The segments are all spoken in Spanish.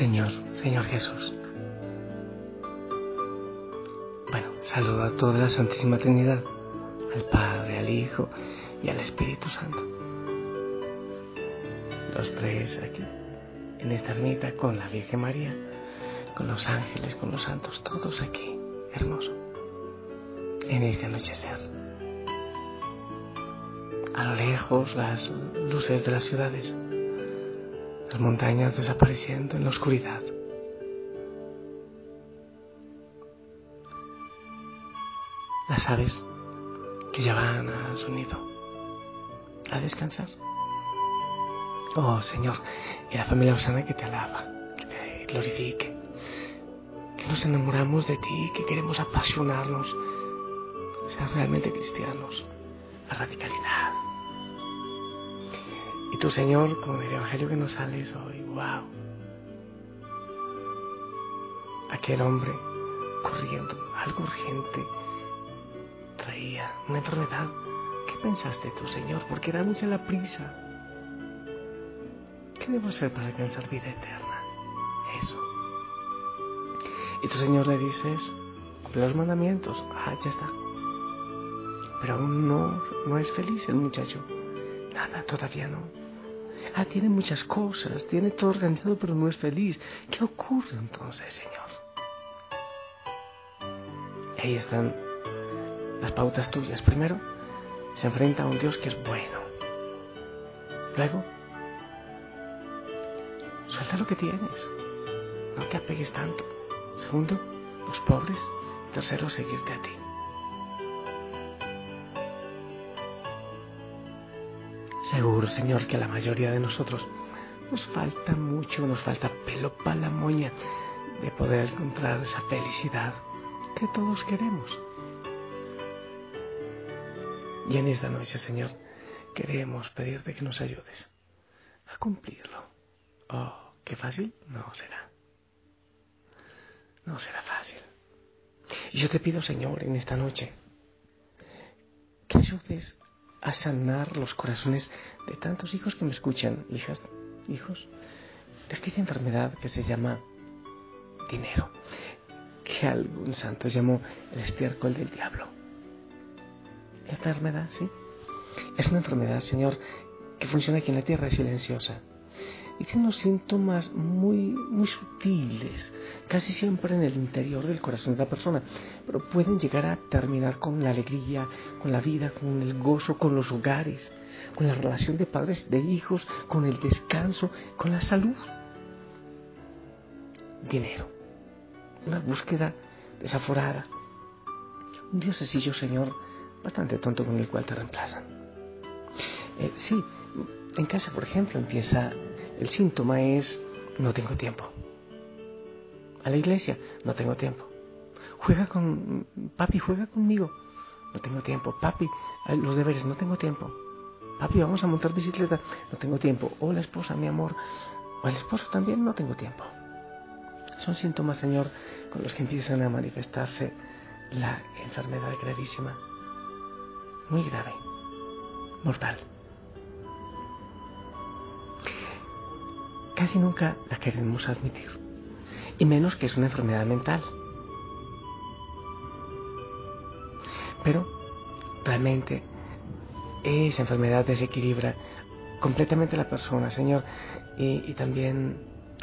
Señor, Señor Jesús. Bueno, saludo a toda la Santísima Trinidad, al Padre, al Hijo y al Espíritu Santo. Los tres aquí, en esta ermita, con la Virgen María, con los ángeles, con los santos, todos aquí, hermoso, en este anochecer. A lo lejos las luces de las ciudades, montañas desapareciendo en la oscuridad. Las aves que ya van a su nido a descansar. Oh Señor, y la familia Osana que te alaba, que te glorifique, que nos enamoramos de ti, que queremos apasionarnos, ser realmente cristianos, la radicalidad. Y tú, Señor, con el Evangelio que nos sales hoy, wow. Aquel hombre corriendo, algo urgente, traía una enfermedad. ¿Qué pensaste tú, Señor? Porque era mucha la prisa. ¿Qué debo hacer para alcanzar vida eterna? Eso. Y tu Señor le dices, cumple los mandamientos. Ah, ya está. Pero aún no, no es feliz el muchacho. Nada, todavía no. Ah, tiene muchas cosas, tiene todo organizado, pero no es feliz. ¿Qué ocurre entonces, Señor? ahí están las pautas tuyas. Primero, se enfrenta a un Dios que es bueno. Luego, suelta lo que tienes. No te apegues tanto. Segundo, los pobres. Tercero, seguirte a ti. Seguro, Señor, que a la mayoría de nosotros nos falta mucho, nos falta pelo para la moña de poder encontrar esa felicidad que todos queremos. Y en esta noche, Señor, queremos pedirte que nos ayudes a cumplirlo. Oh, qué fácil no será. No será fácil. Y yo te pido, Señor, en esta noche, que ayudes a sanar los corazones de tantos hijos que me escuchan, hijas, hijos, de aquella enfermedad que se llama dinero, que algún santo llamó el estiércol del diablo. Enfermedad, sí. Es una enfermedad, Señor, que funciona aquí en la tierra, silenciosa. Y tiene unos síntomas muy, muy sutiles, casi siempre en el interior del corazón de la persona, pero pueden llegar a terminar con la alegría, con la vida, con el gozo, con los hogares, con la relación de padres, de hijos, con el descanso, con la salud. Dinero. Una búsqueda desaforada. Un diosecillo, Señor, bastante tonto con el cual te reemplazan. Eh, sí, en casa, por ejemplo, empieza, el síntoma es, no tengo tiempo. A la iglesia, no tengo tiempo. Juega con, papi, juega conmigo. No tengo tiempo. Papi, los deberes, no tengo tiempo. Papi, vamos a montar bicicleta, no tengo tiempo. O la esposa, mi amor. O el esposo también, no tengo tiempo. Son síntomas, Señor, con los que empiezan a manifestarse la enfermedad gravísima muy grave, mortal. Casi nunca la queremos admitir, y menos que es una enfermedad mental. Pero realmente esa enfermedad desequilibra completamente la persona, Señor, y, y también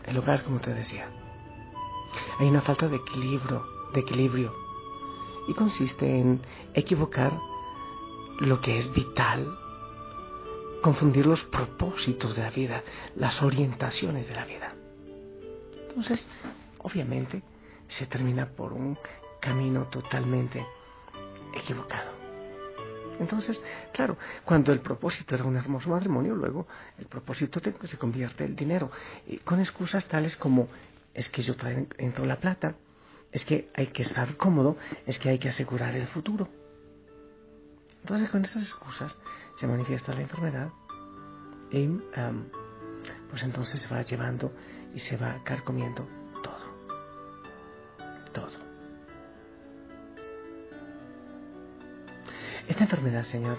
el hogar, como te decía. Hay una falta de equilibrio, de equilibrio, y consiste en equivocar lo que es vital, confundir los propósitos de la vida, las orientaciones de la vida. Entonces, obviamente, se termina por un camino totalmente equivocado. Entonces, claro, cuando el propósito era un hermoso matrimonio, luego el propósito se convierte en dinero, y con excusas tales como es que yo traigo la plata, es que hay que estar cómodo, es que hay que asegurar el futuro. Entonces con esas excusas se manifiesta la enfermedad y pues entonces se va llevando y se va carcomiendo todo. Todo. Esta enfermedad, Señor,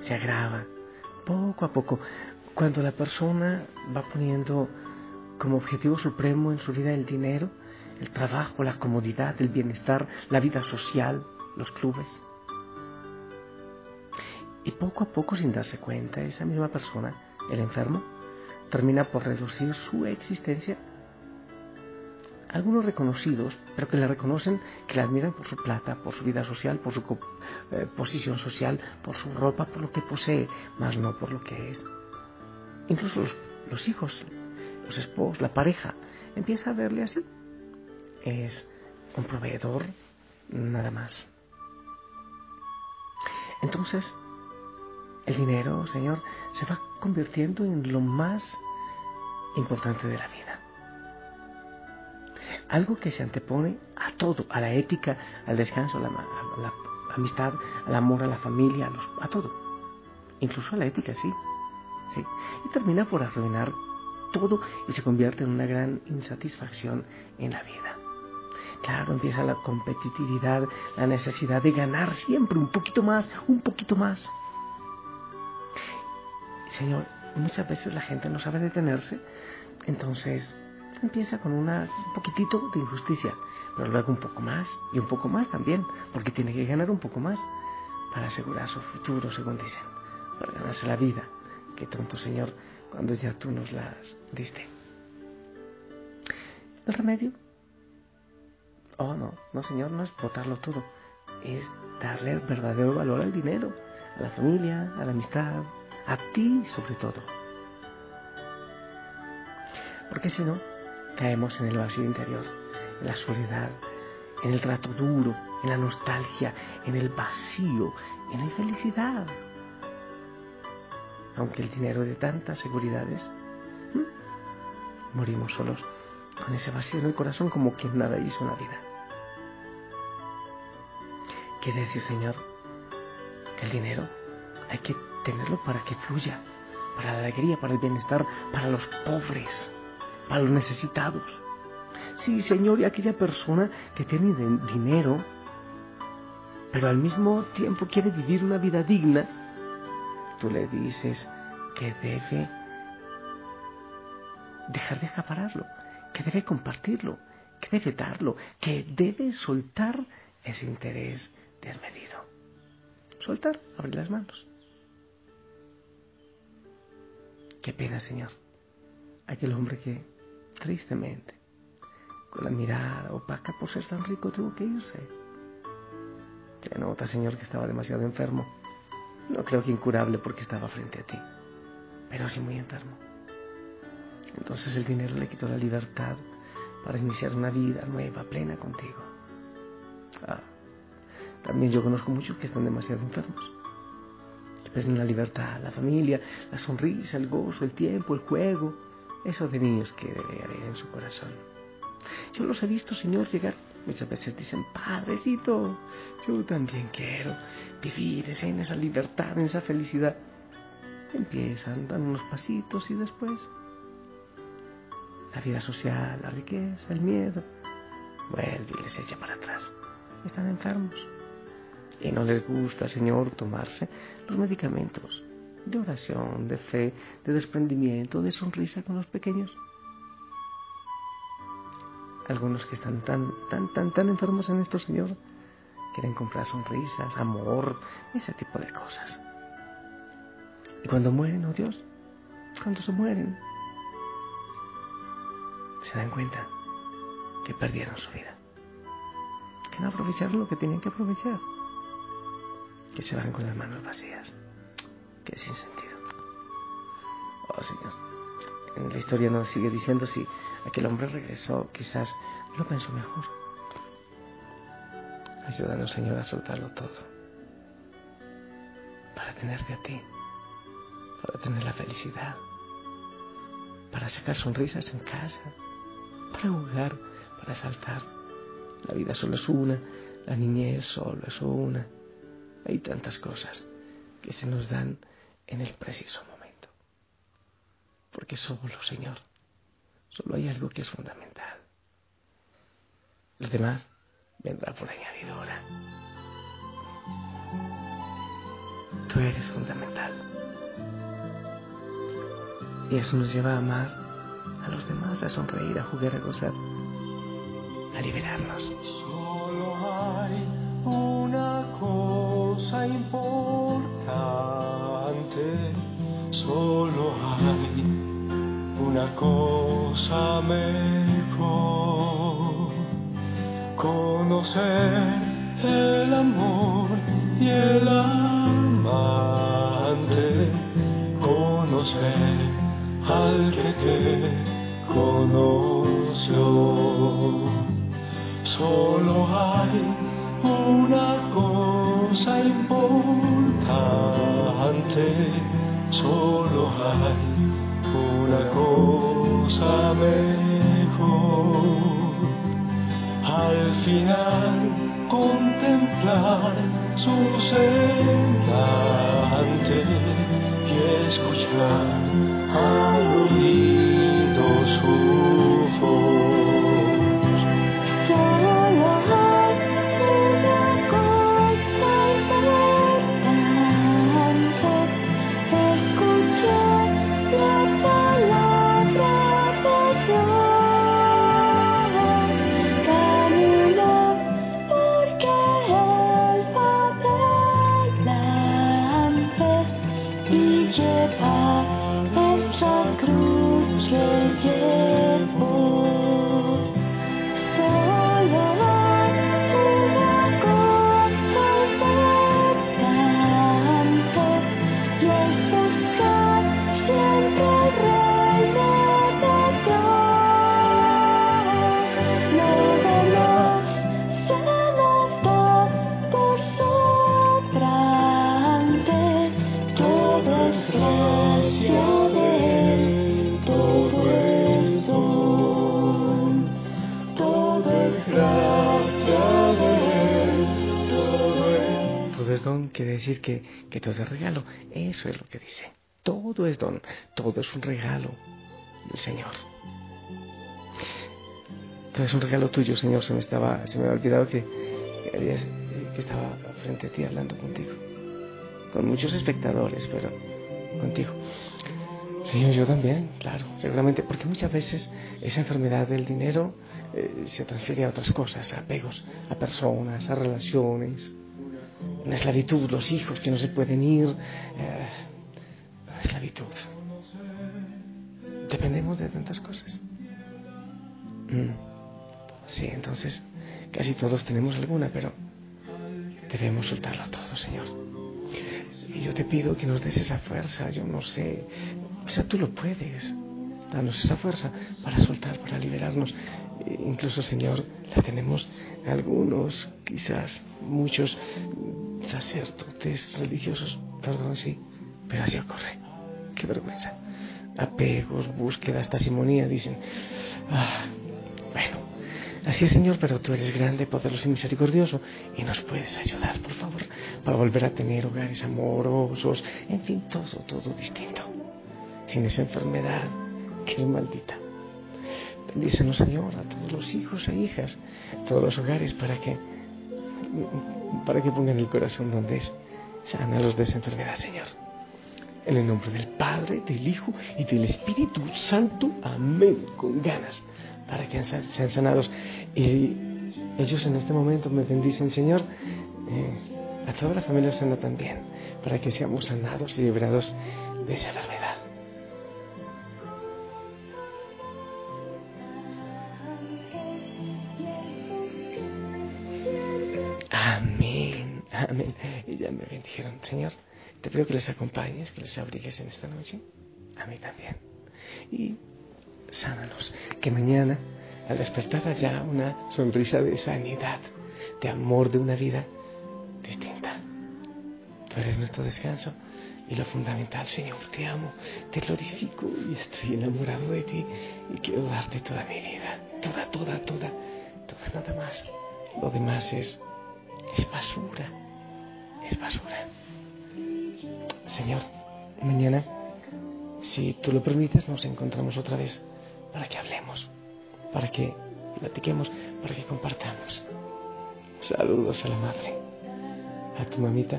se agrava poco a poco cuando la persona va poniendo como objetivo supremo en su vida el dinero, el trabajo, la comodidad, el bienestar, la vida social, los clubes. Y poco a poco, sin darse cuenta, esa misma persona, el enfermo, termina por reducir su existencia. Algunos reconocidos, pero que le reconocen, que le admiran por su plata, por su vida social, por su eh, posición social, por su ropa, por lo que posee, más no por lo que es. Incluso los hijos, los esposos, la pareja, empieza a verle así. Es un proveedor, nada más. Entonces, el dinero, Señor, se va convirtiendo en lo más importante de la vida. Algo que se antepone a todo, a la ética, al descanso, a la, amistad, al amor, a la familia, a, a todo. Incluso a la ética, sí. sí. Y termina por arruinar todo y se convierte en una gran insatisfacción en la vida. Claro, empieza la competitividad, la necesidad de ganar siempre un poquito más, un poquito más. Señor, muchas veces la gente no sabe detenerse, entonces empieza con una, un poquitito de injusticia, pero luego un poco más y un poco más también, porque tiene que ganar un poco más para asegurar su futuro, según dicen, para ganarse la vida, que tonto Señor, cuando ya tú nos las diste. El remedio, oh no, no Señor, no es botarlo todo, es darle verdadero valor al dinero, a la familia, a la amistad, a ti sobre todo. Porque si no, caemos en el vacío interior, en la soledad, en el trato duro, en la nostalgia, en el vacío, en la infelicidad. Aunque el dinero de tantas seguridades, morimos solos con ese vacío en el corazón como quien nada hizo en la vida. Quiere decir, Señor, que el dinero hay que tenerlo para que fluya, para la alegría, para el bienestar, para los pobres, para los necesitados. Sí, Señor, y aquella persona que tiene dinero, pero al mismo tiempo quiere vivir una vida digna, tú le dices que debe dejar de acapararlo, que debe compartirlo, que debe darlo, que debe soltar ese interés desmedido. Soltar, abrir las manos. Qué pena, Señor. Aquel hombre que, tristemente, con la mirada opaca por ser tan rico, tuvo que irse. Se nota, Señor, que estaba demasiado enfermo. No creo que incurable porque estaba frente a ti, pero sí muy enfermo. Entonces el dinero le quitó la libertad para iniciar una vida nueva, plena contigo. Ah, también yo conozco muchos que están demasiado enfermos la libertad, la familia, la sonrisa, el gozo, el tiempo, el juego, esos de niños que debe haber en su corazón. Yo los he visto, Señor, llegar. Muchas veces dicen, Padrecito, yo también quiero vivir en esa libertad, en esa felicidad. Empiezan, dan unos pasitos y después la vida social, la riqueza, el miedo, vuelve y les echa para atrás. Están enfermos y no les gusta, Señor, tomarse los medicamentos de oración, de fe, de desprendimiento, de sonrisa con los pequeños. Algunos que están tan, tan, tan, tan enfermos en esto, Señor, quieren comprar sonrisas, amor, ese tipo de cosas. Y cuando mueren, oh Dios, cuando se mueren, se dan cuenta que perdieron su vida, que no aprovecharon lo que tenían que aprovechar que se van con las manos vacías. Que sin sentido. Oh Señor. En la historia nos sigue diciendo si aquel hombre regresó, quizás lo pensó mejor. Ayúdanos, Señor, a soltarlo todo. Para tenerte a ti. Para tener la felicidad. Para sacar sonrisas en casa. Para jugar. Para saltar. La vida solo es una. La niñez solo es una. Hay tantas cosas que se nos dan en el preciso momento. Porque solo, Señor, solo hay algo que es fundamental. Lo demás vendrá por añadidura. Tú eres fundamental. Y eso nos lleva a amar, a los demás, a sonreír, a jugar, a gozar, a liberarnos. Importante, solo hay una cosa mejor, conocer el amor y el amante, conocer al que te conoció. Solo hay una una cosa mejor. Al final contemplar su semblante y escuchar quiere decir que, que todo es regalo. Eso es lo que dice. Todo es don, todo es un regalo del Señor. Todo es un regalo tuyo, Señor. Se me estaba, se me había olvidado que, que, estaba frente a ti hablando contigo. Con muchos espectadores, pero contigo. Señor, yo también, claro, seguramente, porque muchas veces esa enfermedad del dinero eh, se transfiere a otras cosas, a apegos, a personas, a relaciones, una esclavitud, los hijos que no se pueden ir, eh, esclavitud. Dependemos de tantas cosas. Mm. Sí, entonces casi todos tenemos alguna, pero debemos soltarlo todo, Señor. Y yo te pido que nos des esa fuerza, yo no sé, o sea, tú lo puedes. Danos esa fuerza para soltar, para liberarnos. E incluso, Señor, la tenemos algunos, quizás muchos sacerdotes religiosos, perdón, sí, pero así ocurre. Qué vergüenza. Apegos, búsquedas, tasimonía, dicen. Ah, bueno, así es, Señor, pero tú eres grande, poderoso y misericordioso y nos puedes ayudar, por favor, para volver a tener hogares amorosos, en fin, todo, todo distinto. Sin esa enfermedad que es maldita. Bendícenos, Señor, a todos los hijos e hijas, todos los hogares, para que, para que pongan el corazón donde es. Sánalos de esa enfermedad, Señor. En el nombre del Padre, del Hijo y del Espíritu Santo. Amén. Con ganas. Para que sean sanados. Y ellos en este momento me bendicen, Señor. eh, a toda la familia sana también. Para que seamos sanados y librados de esa enfermedad. Amén. Y ya me bendijeron, Señor. Te pido que les acompañes, que les abrigues en esta noche. A mí también. Y sánanos. Que mañana, al despertar, haya una sonrisa de sanidad, de amor, de una vida distinta. Tú eres nuestro descanso y lo fundamental, Señor. Te amo, te glorifico y estoy enamorado de ti y quiero darte toda mi vida. Toda, toda, toda. Toda, nada más. Lo demás es es basura, es basura. Señor, mañana, si tú lo permites, nos encontramos otra vez para que hablemos, para que platiquemos, para que compartamos. Saludos a la madre, a tu mamita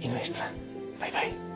y nuestra. Bye bye.